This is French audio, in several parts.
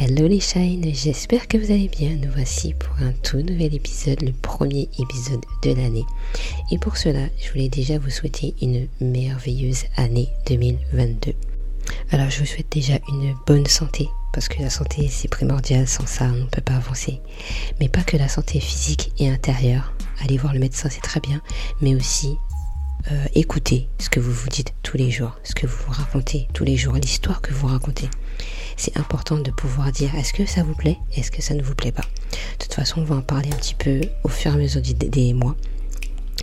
Hello les shines, j'espère que vous allez bien. Nous voici pour un tout nouvel épisode, le premier épisode de l'année. Et pour cela, je voulais déjà vous souhaiter une merveilleuse année 2022. Alors je vous souhaite déjà une bonne santé, parce que la santé c'est primordial, sans ça on ne peut pas avancer. Mais pas que la santé physique et intérieure. Aller voir le médecin c'est très bien, mais aussi euh, écouter ce que vous vous dites tous les jours, ce que vous vous racontez tous les jours, l'histoire que vous racontez c'est important de pouvoir dire est-ce que ça vous plaît, est-ce que ça ne vous plaît pas? De toute façon, on va en parler un petit peu au fur et à mesure des, mois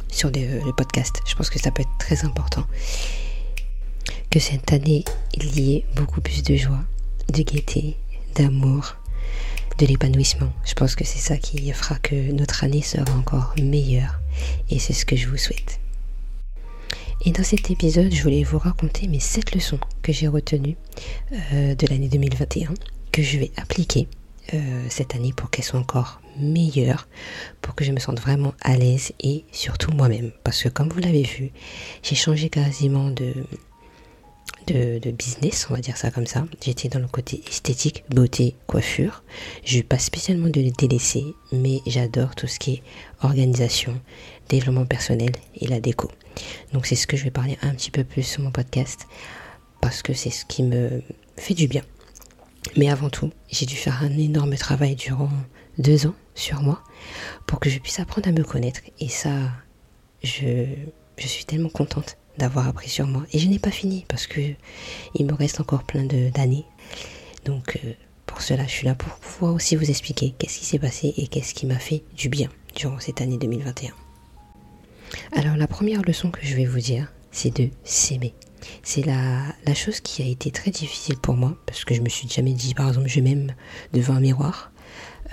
sur euh, le podcast. Je pense que ça peut être très important. Que cette année, il y ait beaucoup plus de joie, de gaieté, d'amour, de l'épanouissement. Je pense que c'est ça qui fera que notre année sera encore meilleure. Et c'est ce que je vous souhaite. Et dans cet épisode, je voulais vous raconter mes 7 leçons que j'ai retenues euh, de l'année 2021, que je vais appliquer euh, cette année pour qu'elles soient encore meilleures, pour que je me sente vraiment à l'aise et surtout moi-même. Parce que comme vous l'avez vu, j'ai changé quasiment de, de, business, on va dire ça comme ça. J'étais dans le côté esthétique, beauté, coiffure. Je ne pas spécialement de les délaisser, mais j'adore tout ce qui est organisation, développement personnel et la déco. Donc c'est ce que je vais parler un petit peu plus sur mon podcast parce que c'est ce qui me fait du bien. Mais avant tout, j'ai dû faire un énorme travail durant deux ans sur moi pour que je puisse apprendre à me connaître. Et ça, je, je suis tellement contente d'avoir appris sur moi. Et je n'ai pas fini parce que il me reste encore plein d'années. Donc euh, pour cela, je suis là pour pouvoir aussi vous expliquer qu'est-ce qui s'est passé et qu'est-ce qui m'a fait du bien durant cette année 2021. Alors la première leçon que je vais vous dire, c'est de s'aimer. C'est la, la, chose qui a été très difficile pour moi, parce que je me suis jamais dit, par exemple, je m'aime devant un miroir,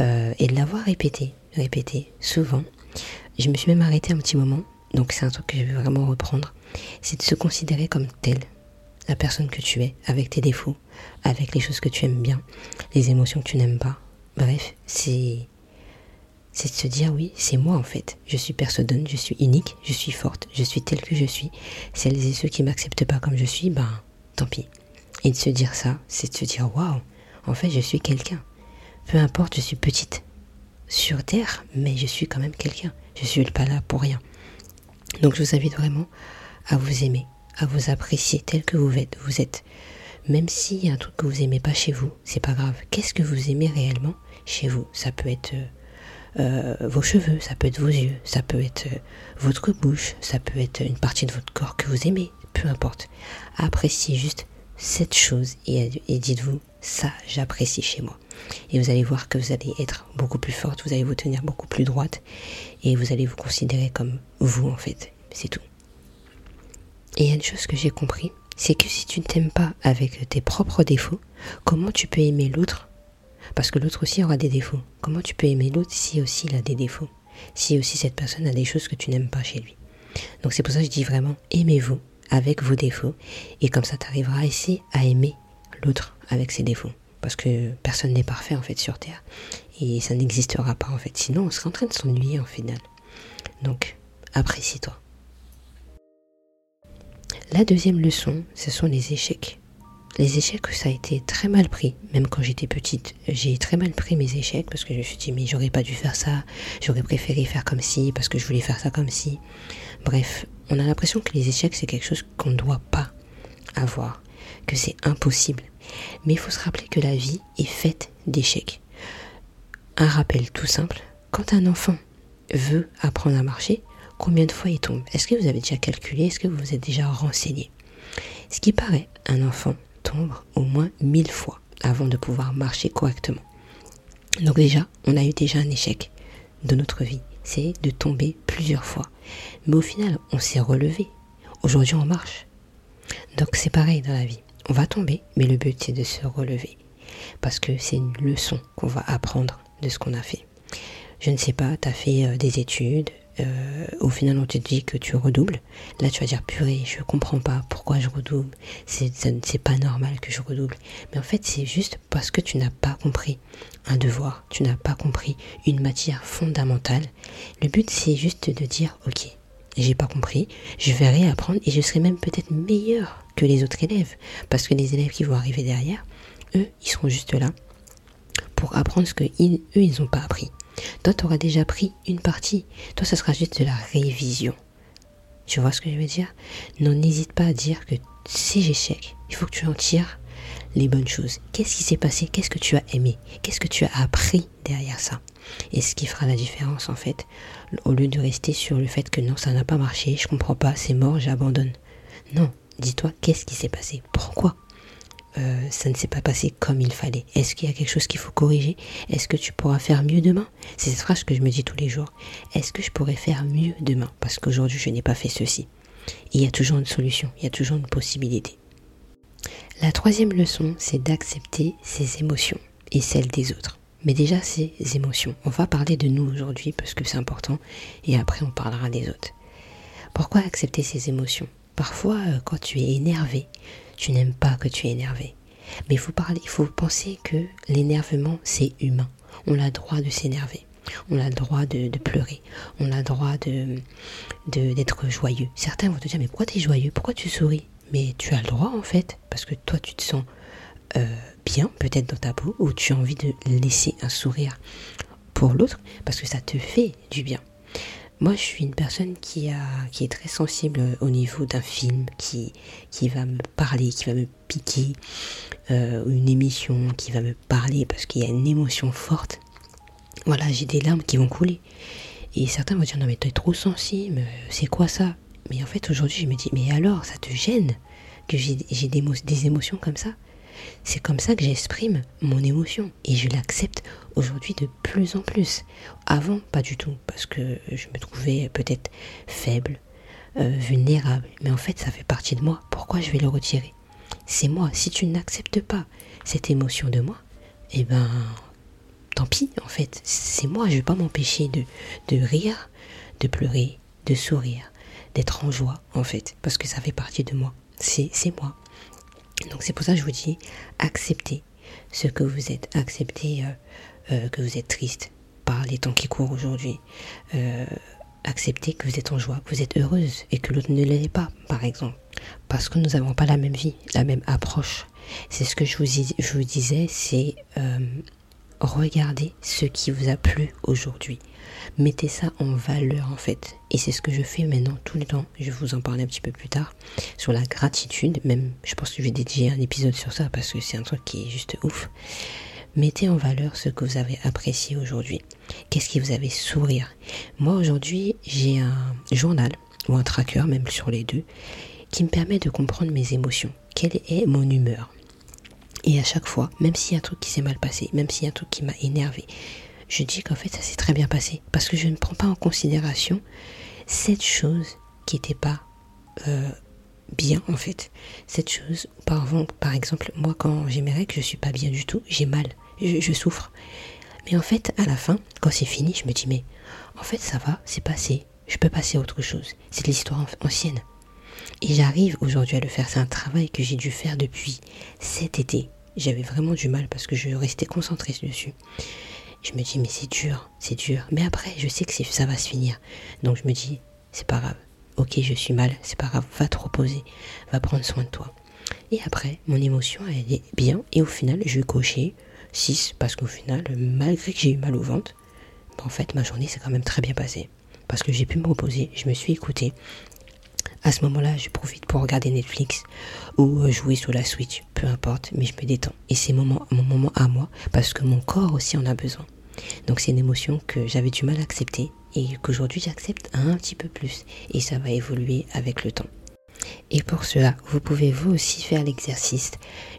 euh, et de l'avoir répété, répété souvent. Je me suis même arrêtée un petit moment, donc c'est un truc que je vais vraiment reprendre, c'est de se considérer comme tel, la personne que tu es, avec tes défauts, avec les choses que tu aimes bien, les émotions que tu n'aimes pas. Bref, c'est c'est de se dire oui, c'est moi en fait. Je suis personne, je suis unique, je suis forte, je suis telle que je suis. Celles et ceux qui m'acceptent pas comme je suis, ben tant pis. Et de se dire ça, c'est de se dire waouh, en fait je suis quelqu'un. Peu importe, je suis petite sur terre, mais je suis quand même quelqu'un. Je suis pas là pour rien. Donc je vous invite vraiment à vous aimer, à vous apprécier tel que vous êtes. Vous êtes. Même s'il y a un truc que vous aimez pas chez vous, c'est pas grave. Qu'est-ce que vous aimez réellement chez vous? Ça peut être euh, euh, vos cheveux, ça peut être vos yeux, ça peut être euh, votre bouche, ça peut être une partie de votre corps que vous aimez, peu importe. Appréciez juste cette chose et, dites-vous, ça j'apprécie chez moi. Et vous allez voir que vous allez être beaucoup plus forte, vous allez vous tenir beaucoup plus droite et vous allez vous considérer comme vous en fait. C'est tout. Et il y a une chose que j'ai compris, c'est que si tu ne t'aimes pas avec tes propres défauts, comment tu peux aimer l'autre? Parce que l'autre aussi aura des défauts. Comment tu peux aimer l'autre si aussi il a des défauts? Si aussi cette personne a des choses que tu n'aimes pas chez lui? Donc c'est pour ça que je dis vraiment, aimez-vous avec vos défauts. Et comme ça, tu arriveras ici à aimer l'autre avec ses défauts. Parce que personne n'est parfait en fait sur Terre. Et ça n'existera pas en fait. Sinon, on serait en train de s'ennuyer en final. Donc, apprécie-toi. La deuxième leçon, ce sont les échecs. Les échecs, ça a été très mal pris, même quand j'étais petite. J'ai très mal pris mes échecs parce que je me suis dit, mais j'aurais pas dû faire ça, j'aurais préféré faire comme si, parce que je voulais faire ça comme si. Bref, on a l'impression que les échecs, c'est quelque chose qu'on ne doit pas avoir, que c'est impossible. Mais il faut se rappeler que la vie est faite d'échecs. Un rappel tout simple, quand un enfant veut apprendre à marcher, combien de fois il tombe? Est-ce que vous avez déjà calculé? Est-ce que vous vous êtes déjà renseigné? Ce qui paraît, un enfant tombe au moins mille fois avant de pouvoir marcher correctement. Donc déjà, on a eu déjà un échec de notre vie, c'est de tomber plusieurs fois. Mais au final, on s'est relevé. Aujourd'hui, on marche. Donc c'est pareil dans la vie. On va tomber, mais le but c'est de se relever. Parce que c'est une leçon qu'on va apprendre de ce qu'on a fait. Je ne sais pas, tu as fait euh, des études, euh, au final on te dit que tu redoubles, là tu vas dire purée, je comprends pas pourquoi je redouble, c'est pas normal que je redouble. Mais en fait c'est juste parce que tu n'as pas compris un devoir, tu n'as pas compris une matière fondamentale. Le but c'est juste de dire ok, j'ai pas compris, je vais réapprendre et je serai même peut-être meilleur que les autres élèves. Parce que les élèves qui vont arriver derrière, eux, ils seront juste là pour apprendre ce que eux, ils n'ont pas appris. Toi, tu auras déjà pris une partie. Toi, ça sera juste de la révision. Tu vois ce que je veux dire? Non, n'hésite pas à dire que ces échecs, il faut que tu en tires les bonnes choses. Qu'est-ce qui s'est passé? Qu'est-ce que tu as aimé? Qu'est-ce que tu as appris derrière ça? Et ce qui fera la différence en fait, au lieu de rester sur le fait que non, ça n'a pas marché, je comprends pas, c'est mort, j'abandonne. Non, dis-toi qu'est-ce qui s'est passé? Pourquoi? Euh, ça ne s'est pas passé comme il fallait Est-ce qu'il y a quelque chose qu'il faut corriger? Est-ce que tu pourras faire mieux demain? C'est cette phrase que je me dis tous les jours. Est-ce que je pourrais faire mieux demain? Parce qu'aujourd'hui, je n'ai pas fait ceci. il y a toujours une solution, il y a toujours une possibilité. La troisième leçon, c'est d'accepter ses émotions et celles des autres. Mais déjà, ces émotions. On va parler de nous aujourd'hui parce que c'est important et après on parlera des autres. Pourquoi accepter ses émotions? Parfois, euh, quand tu es énervé, tu n'aimes pas que tu es énervé. Mais il faut, faut penser que l'énervement, c'est humain. On a le droit de s'énerver. On a le droit de, pleurer. On a le droit d'être joyeux. Certains vont te dire, mais pourquoi tu es joyeux? Pourquoi tu souris? Mais tu as le droit, en fait, parce que toi, tu te sens euh, bien, peut-être dans ta peau, ou tu as envie de laisser un sourire pour l'autre, parce que ça te fait du bien. Moi, je suis une personne qui, a, qui est très sensible au niveau d'un film qui, qui va me parler, qui va me piquer, euh, une émission qui va me parler parce qu'il y a une émotion forte. Voilà, j'ai des larmes qui vont couler. Et certains vont dire non mais tu es trop sensible, c'est quoi ça? Mais en fait aujourd'hui je me dis mais alors ça te gêne que j'ai des émotions comme ça? C'est comme ça que j'exprime mon émotion et je l'accepte aujourd'hui de plus en plus. Avant, pas du tout, parce que je me trouvais peut-être faible, euh, vulnérable, mais en fait ça fait partie de moi. Pourquoi je vais le retirer? C'est moi. Si tu n'acceptes pas cette émotion de moi, eh ben tant pis en fait. C'est moi. Je vais pas m'empêcher de, de rire, de pleurer, de sourire, d'être en joie en fait, parce que ça fait partie de moi. C'est moi. Donc c'est pour ça que je vous dis, acceptez ce que vous êtes, acceptez euh, euh, que vous êtes triste par les temps qui courent aujourd'hui. Euh, acceptez que vous êtes en joie, que vous êtes heureuse et que l'autre ne l'est pas, par exemple. Parce que nous n'avons pas la même vie, la même approche. C'est ce que je vous, je vous disais, c'est regardez ce qui vous a plu aujourd'hui. Mettez ça en valeur en fait. Et c'est ce que je fais maintenant tout le temps. Je vais vous en parler un petit peu plus tard. Sur la gratitude. Même, je pense que je vais dédier un épisode sur ça parce que c'est un truc qui est juste ouf. Mettez en valeur ce que vous avez apprécié aujourd'hui. Qu'est-ce qui vous avait sourire? Moi aujourd'hui, j'ai un journal ou un tracker, même sur les deux, qui me permet de comprendre mes émotions. Quelle est mon humeur? Et à chaque fois, même s'il y a un truc qui s'est mal passé, même s'il y a un truc qui m'a énervé, je dis qu'en fait ça s'est très bien passé. Parce que je ne prends pas en considération cette chose qui n'était pas euh, bien en fait. Cette chose, par, exemple, moi quand j'ai mes règles, je suis pas bien du tout, j'ai mal, je, je, souffre. Mais en fait, à la fin, quand c'est fini, je me dis mais en fait ça va, c'est passé, je peux passer à autre chose. C'est de l'histoire ancienne. Et j'arrive aujourd'hui à le faire. C'est un travail que j'ai dû faire depuis cet été. J'avais vraiment du mal parce que je restais concentrée dessus. Je me dis, mais c'est dur, c'est dur. Mais après, je sais que ça va se finir. Donc je me dis, c'est pas grave. Ok, je suis mal, c'est pas grave. Va te reposer, va prendre soin de toi. Et après, mon émotion, elle est bien. Et au final, je vais cocher 6 parce qu'au final, malgré que j'ai eu mal au ventre, en fait, ma journée s'est quand même très bien passée. Parce que j'ai pu me reposer, je me suis écoutée, à ce moment-là, je profite pour regarder Netflix ou euh, jouer sur la Switch, peu importe, mais je me détends. Et c'est mon moment, mon moment à moi parce que mon corps aussi en a besoin. Donc c'est une émotion que j'avais du mal à accepter et qu'aujourd'hui j'accepte un petit peu plus et ça va évoluer avec le temps. Et pour cela, vous pouvez vous aussi faire l'exercice.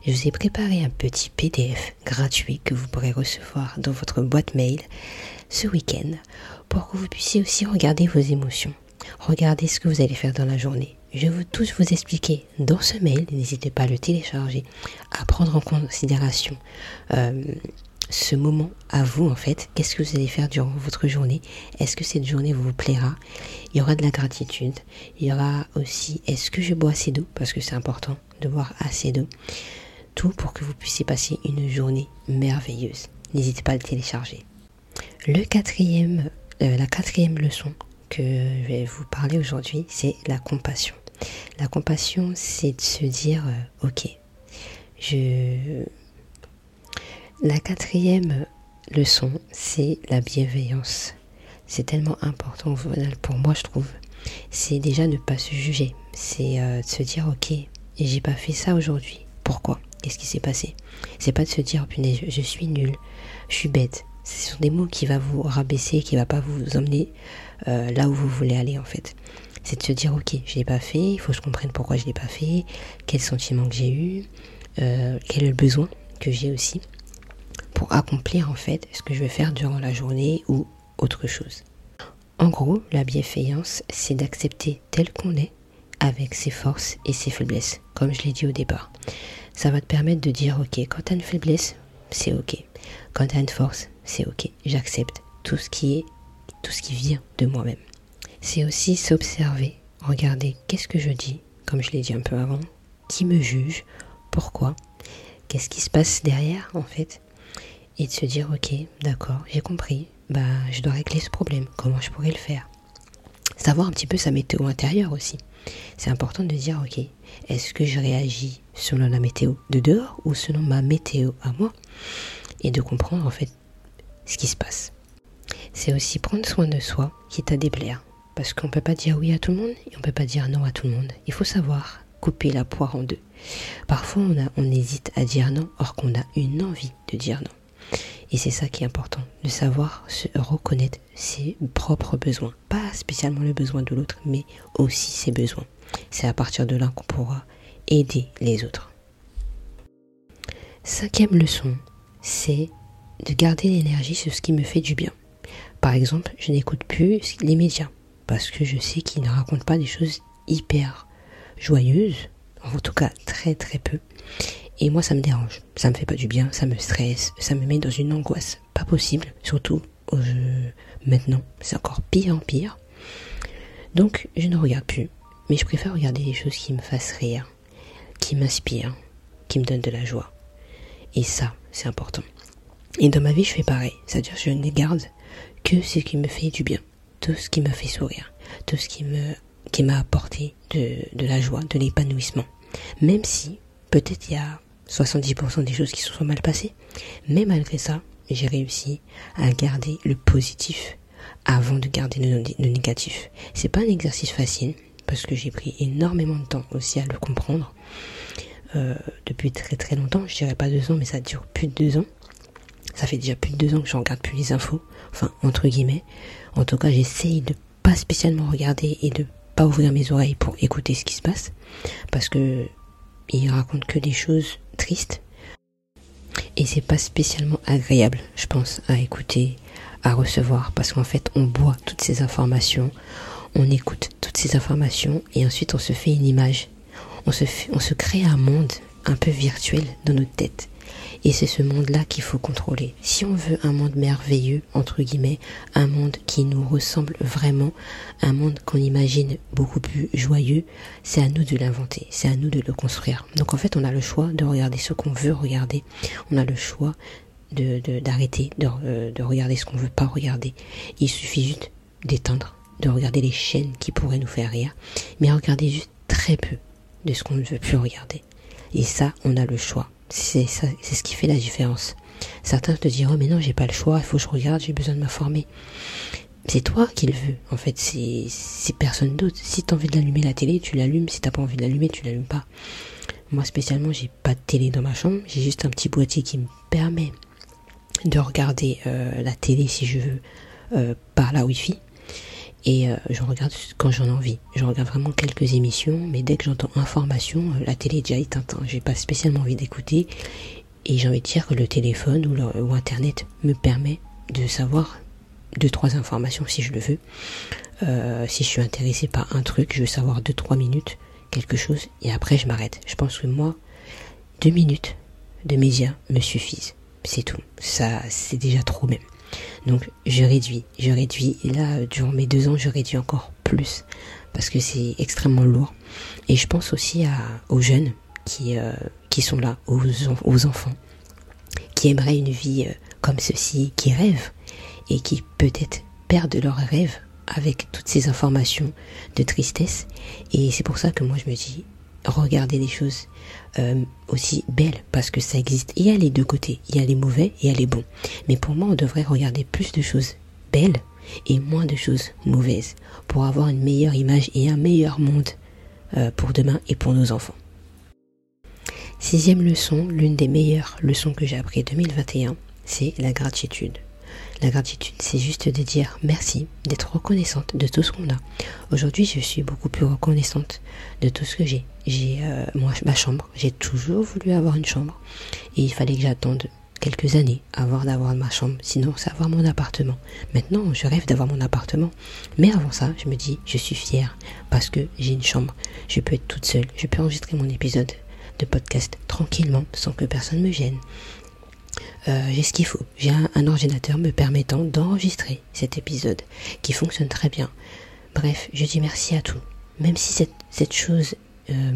Je vous ai préparé un petit PDF gratuit que vous pourrez recevoir dans votre boîte mail ce week-end pour que vous puissiez aussi regarder vos émotions. Regardez ce que vous allez faire dans la journée. Je vais tous vous expliquer dans ce mail, n'hésitez pas à le télécharger, à prendre en considération euh, ce moment à vous en fait. Qu'est-ce que vous allez faire durant votre journée? Est-ce que cette journée vous plaira? Il y aura de la gratitude. Il y aura aussi est-ce que je bois assez d'eau? Parce que c'est important de boire assez d'eau. Tout pour que vous puissiez passer une journée merveilleuse. N'hésitez pas à le télécharger. Le quatrième, euh, la quatrième leçon que je vais vous parler aujourd'hui, c'est la compassion. La compassion, c'est de se dire, euh, ok, je... La quatrième leçon, c'est la bienveillance. C'est tellement important pour moi, je trouve. C'est déjà ne pas se juger. C'est euh, de se dire, ok, j'ai pas fait ça aujourd'hui. Pourquoi? Qu'est-ce qui s'est passé? C'est pas de se dire, je suis nul, je suis bête. Ce sont des mots qui vont vous rabaisser, qui va pas vous emmener euh, là où vous voulez aller en fait. C'est de se dire, ok, je l'ai pas fait, il faut que je comprenne pourquoi je l'ai pas fait, quel sentiment que j'ai eu, euh, quel besoin que j'ai aussi pour accomplir en fait ce que je vais faire durant la journée ou autre chose. En gros, la bienveillance, c'est d'accepter tel qu'on est avec ses forces et ses faiblesses, comme je l'ai dit au départ. Ça va te permettre de dire, ok, quand tu as une faiblesse, c'est ok. Quand tu as une force, c'est ok. J'accepte tout ce qui est, tout ce qui vient de moi-même. C'est aussi s'observer, regarder qu'est-ce que je dis, comme je l'ai dit un peu avant, qui me juge, pourquoi, qu'est-ce qui se passe derrière en fait, et de se dire ok, d'accord, j'ai compris, bah je dois régler ce problème, comment je pourrais le faire. Savoir un petit peu sa météo intérieure aussi. C'est important de dire ok, est-ce que je réagis selon la météo de dehors ou selon ma météo à moi Et de comprendre en fait ce qui se passe. C'est aussi prendre soin de soi, quitte à déplaire. Parce qu'on ne peut pas dire oui à tout le monde et on ne peut pas dire non à tout le monde. Il faut savoir couper la poire en deux. Parfois on, a, on hésite à dire non, or qu'on a une envie de dire non. Et c'est ça qui est important, de savoir se reconnaître ses propres besoins. Pas spécialement le besoin de l'autre, mais aussi ses besoins. C'est à partir de là qu'on pourra aider les autres. Cinquième leçon, c'est de garder l'énergie sur ce qui me fait du bien. Par exemple, je n'écoute plus les médias parce que je sais qu'ils ne racontent pas des choses hyper joyeuses, en tout cas très très peu. Et moi, ça me dérange. Ça me fait pas du bien, ça me stresse, ça me met dans une angoisse. Pas possible, surtout maintenant. C'est encore pire en pire. Donc, je ne regarde plus. Mais je préfère regarder des choses qui me fassent rire, qui m'inspirent, qui me donnent de la joie. Et ça, c'est important. Et dans ma vie, je fais pareil. C'est-à-dire, je ne garde que ce qui me fait du bien, tout ce qui me fait sourire, tout ce qui me qui m'a apporté de, la joie, de l'épanouissement. Même si peut-être il y a 70% des choses qui se sont mal passées. Mais malgré ça, j'ai réussi à garder le positif avant de garder le, négatif. C'est pas un exercice facile parce que j'ai pris énormément de temps aussi à le comprendre. Euh, depuis très très longtemps, je dirais pas deux ans, mais ça dure plus de deux ans. Ça fait déjà plus de deux ans que je regarde plus les infos, enfin entre guillemets. En tout cas, j'essaye de pas spécialement regarder et de pas ouvrir mes oreilles pour écouter ce qui se passe, parce que il raconte que des choses tristes. Et c'est pas spécialement agréable, je pense, à écouter, à recevoir, parce qu'en fait, on boit toutes ces informations, on écoute toutes ces informations, et ensuite on se fait une image. On se, fait, on se crée un monde un peu virtuel dans notre tête. Et c'est ce monde-là qu'il faut contrôler. Si on veut un monde merveilleux, entre guillemets, un monde qui nous ressemble vraiment, un monde qu'on imagine beaucoup plus joyeux, c'est à nous de l'inventer, c'est à nous de le construire. Donc en fait, on a le choix de regarder ce qu'on veut regarder. On a le choix de d'arrêter de, euh, de, regarder ce qu'on veut pas regarder. Il suffit juste d'éteindre, de regarder les chaînes qui pourraient nous faire rire, mais regarder juste très peu de ce qu'on ne veut plus regarder. Et ça, on a le choix. C'est ça, c'est ce qui fait la différence. Certains te diront, mais non, j'ai pas le choix, il faut que je regarde, j'ai besoin de m'informer. C'est toi qui le veux, en fait, c'est, c'est personne d'autre. Si t'as envie de l'allumer la télé, tu l'allumes, si t'as pas envie de l'allumer, tu l'allumes pas. Moi, spécialement, j'ai pas de télé dans ma chambre, j'ai juste un petit boîtier qui me permet de regarder euh, la télé si je veux euh, par la wifi et euh, je regarde quand j'en ai envie. Je regarde vraiment quelques émissions, mais dès que j'entends information, euh, la télé est déjà éteinte. Hein. J'ai pas spécialement envie d'écouter. Et j'ai envie de dire que le téléphone ou, le, ou Internet me permet de savoir deux trois informations si je le veux. Euh, si je suis intéressé par un truc, je veux savoir deux trois minutes quelque chose et après je m'arrête. Je pense que moi, deux minutes de médias me suffisent. C'est tout. Ça, c'est déjà trop même. Donc je réduis, je réduis. Et là, durant mes deux ans, je réduis encore plus parce que c'est extrêmement lourd. Et je pense aussi aux jeunes qui, euh, qui sont là, aux, aux, enfants, qui aimeraient une vie euh, comme ceci, qui rêvent et qui peut-être perdent leurs rêves avec toutes ces informations de tristesse. Et c'est pour ça que moi je me dis, regarder les choses euh, aussi belles parce que ça existe. Il y a les deux côtés, il y a les mauvais et il y a les bons. Mais pour moi, on devrait regarder plus de choses belles et moins de choses mauvaises pour avoir une meilleure image et un meilleur monde euh, pour demain et pour nos enfants. Sixième leçon, l'une des meilleures leçons que j'ai appris en 2021, c'est la gratitude. La gratitude, c'est juste de dire merci, d'être reconnaissante de tout ce qu'on a. Aujourd'hui, je suis beaucoup plus reconnaissante de tout ce que j'ai. J'ai euh, ma chambre, j'ai toujours voulu avoir une chambre et il fallait que j'attende quelques années avant d'avoir ma chambre, sinon c'est avoir mon appartement. Maintenant, je rêve d'avoir mon appartement. Mais avant ça, je me dis, je suis fière parce que j'ai une chambre. Je peux être toute seule, je peux enregistrer mon épisode de podcast tranquillement sans que personne me gêne. Euh, j'ai ce qu'il faut. J'ai un, ordinateur me permettant d'enregistrer cet épisode qui fonctionne très bien. Bref, je dis merci à tout. Même si cette, chose euh,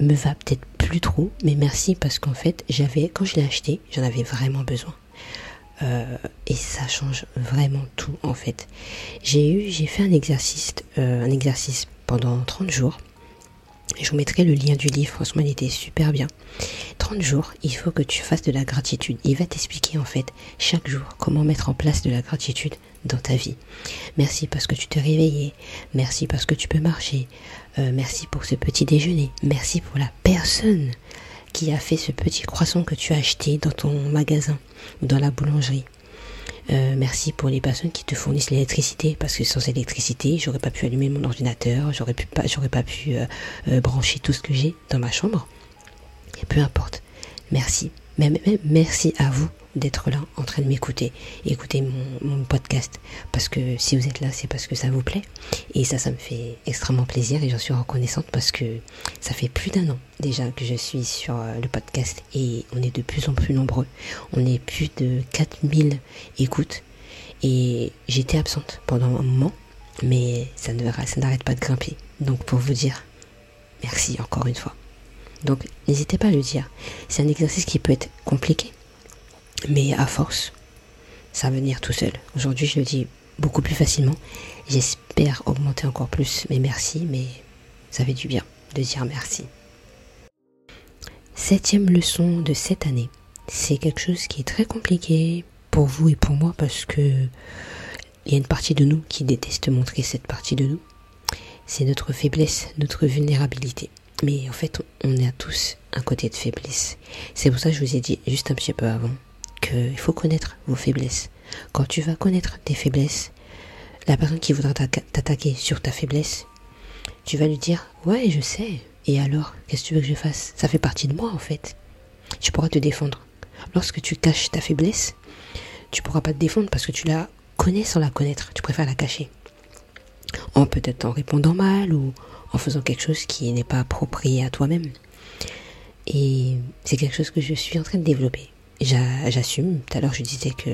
me va peut-être plus trop, mais merci parce qu'en fait, j'avais, quand je l'ai acheté, j'en avais vraiment besoin. Euh, et ça change vraiment tout en fait. J'ai eu, j'ai fait un exercice, euh, un exercice pendant 30 jours. Je vous mettrai le lien du livre, franchement il était super bien. 30 jours, il faut que tu fasses de la gratitude. Il va t'expliquer en fait chaque jour comment mettre en place de la gratitude dans ta vie. Merci parce que tu t'es réveillé. Merci parce que tu peux marcher. Euh, merci pour ce petit déjeuner. Merci pour la personne qui a fait ce petit croissant que tu as acheté dans ton magasin ou dans la boulangerie. Euh, merci pour les personnes qui te fournissent l'électricité parce que sans électricité, j'aurais pas pu allumer mon ordinateur, j'aurais pu pas, j'aurais pas pu euh, brancher tout ce que j'ai dans ma chambre. Et peu importe. Merci. même merci à vous d'être là en train de m'écouter, écouter mon, podcast. Parce que si vous êtes là, c'est parce que ça vous plaît. Et ça, ça me fait extrêmement plaisir et j'en suis reconnaissante parce que ça fait plus d'un an déjà que je suis sur euh, le podcast et on est de plus en plus nombreux. On est plus de 4000 écoutes et j'étais absente pendant un moment, mais ça n'arrête pas de grimper. Donc pour vous dire, merci encore une fois. Donc n'hésitez pas à le dire. C'est un exercice qui peut être compliqué mais à force, ça va venir tout seul. Aujourd'hui, je le dis beaucoup plus facilement. J'espère augmenter encore plus mes merci, mais ça fait du bien de dire merci. Septième leçon de cette année. C'est quelque chose qui est très compliqué pour vous et pour moi parce que il y a une partie de nous qui déteste montrer cette partie de nous. C'est notre faiblesse, notre vulnérabilité. Mais en fait, on a tous un côté de faiblesse. C'est pour ça que je vous ai dit juste un petit peu avant il faut connaître vos faiblesses. Quand tu vas connaître tes faiblesses, la personne qui voudra t'attaquer sur ta faiblesse, tu vas lui dire Ouais, je sais. Et alors, qu'est-ce que tu veux que je fasse? Ça fait partie de moi en fait. Tu pourras te défendre. Lorsque tu caches ta faiblesse, tu pourras pas te défendre parce que tu la connais sans la connaître. Tu préfères la cacher. En peut-être en répondant mal ou en faisant quelque chose qui n'est pas approprié à toi-même. Et c'est quelque chose que je suis en train de développer j'assume. Tout à l'heure, je disais que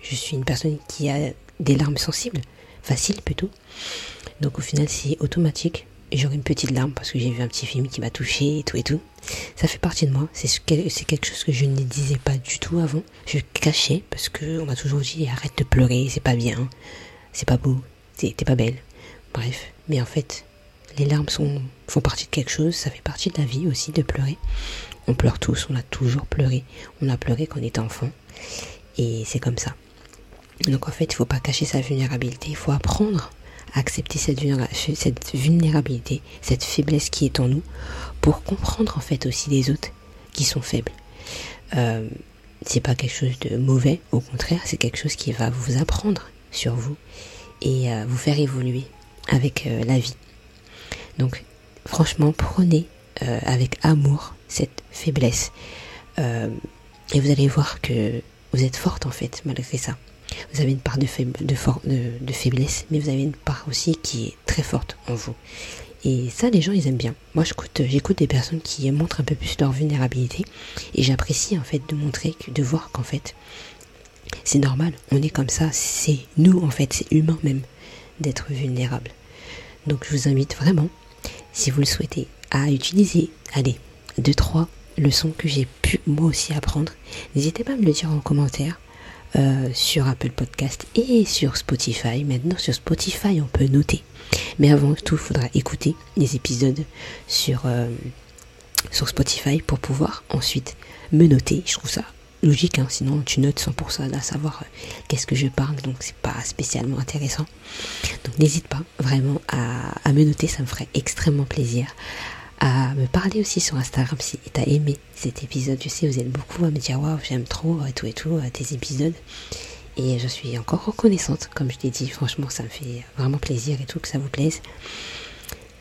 je suis une personne qui a des larmes sensibles, faciles plutôt. Donc au final, c'est automatique. J'aurai une petite larme parce que j'ai vu un petit film qui m'a touché et tout et tout. Ça fait partie de moi. C'est quelque chose que je ne disais pas du tout avant. Je cachais parce que on m'a toujours dit arrête de pleurer, c'est pas bien, c'est pas beau, t'es pas belle. Bref, mais en fait, les larmes font partie de quelque chose. Ça fait partie de la vie aussi de pleurer. On pleure tous, on a toujours pleuré. On a pleuré quand on était enfant. Et c'est comme ça. Donc en fait, il faut pas cacher sa vulnérabilité. Il faut apprendre à accepter cette, vulnérabilité, cette faiblesse qui est en nous, pour comprendre en fait aussi les autres qui sont faibles. Euh, c'est pas quelque chose de mauvais, au contraire, c'est quelque chose qui va vous apprendre sur vous et euh, vous faire évoluer avec euh, la vie. Donc, franchement, prenez avec amour cette faiblesse. Euh, et vous allez voir que vous êtes forte en fait, malgré ça. Vous avez une part de, de, faiblesse, mais vous avez une part aussi qui est très forte en vous. Et ça, les gens, ils aiment bien. Moi, j'écoute des personnes qui montrent un peu plus leur vulnérabilité. Et j'apprécie, en fait, de montrer, de voir qu'en fait, c'est normal. On est comme ça. C'est nous, en fait. C'est humain même d'être vulnérable. Donc, je vous invite vraiment, si vous le souhaitez, à utiliser, allez, deux, trois leçons que j'ai pu moi aussi apprendre. N'hésitez pas à me le dire en commentaire euh, sur Apple Podcast et sur Spotify. Maintenant, sur Spotify, on peut noter. Mais avant tout, il faudra écouter les épisodes sur, euh, sur Spotify pour pouvoir ensuite me noter. Je trouve ça logique, hein, sinon tu notes 100% à savoir euh, qu'est-ce que je parle, donc c'est pas spécialement intéressant. Donc n'hésite pas vraiment à, me noter, ça me ferait extrêmement plaisir. À me parler aussi sur Instagram si tu as aimé cet épisode. Je sais, vous êtes beaucoup à me dire waouh, j'aime trop et tout et tout tes épisodes. Et je suis encore reconnaissante, comme je t'ai dit, franchement, ça me fait vraiment plaisir et tout que ça vous plaise.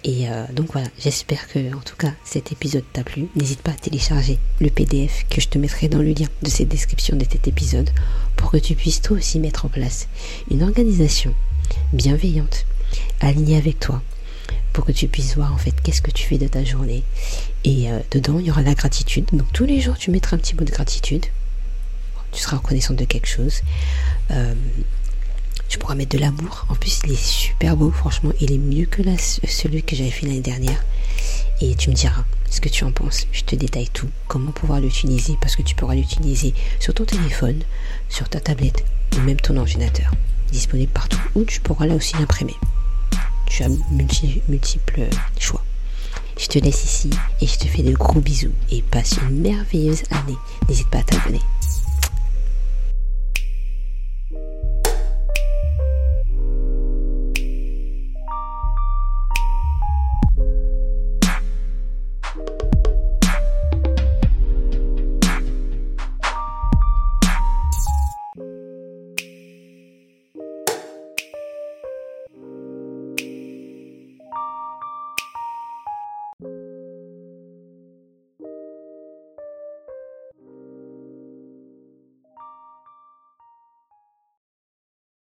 Et euh, donc voilà, j'espère que en tout cas cet épisode t'a plu. N'hésite pas à télécharger le PDF que je te mettrai dans le lien de cette description de cet épisode pour que tu puisses toi aussi mettre en place une organisation bienveillante, alignée avec toi, pour que tu puisses voir en fait qu'est-ce que tu fais de ta journée. Et euh, dedans, il y aura la gratitude. Donc tous les jours, tu mettras un petit mot de gratitude. Tu seras reconnaissant de quelque chose. Euh, tu pourras mettre de l'amour. En plus, il est super beau, franchement. Il est mieux que celui que j'avais fait l'année dernière. Et tu me diras ce que tu en penses. Je te détaille tout. Comment pouvoir l'utiliser. Parce que tu pourras l'utiliser sur ton téléphone, sur ta tablette ou même ton ordinateur. Disponible partout. Ou tu pourras là aussi l'imprimer. Tu as multiples choix. Je te laisse ici et je te fais de gros bisous et passe une merveilleuse année. N'hésite pas à t'abonner.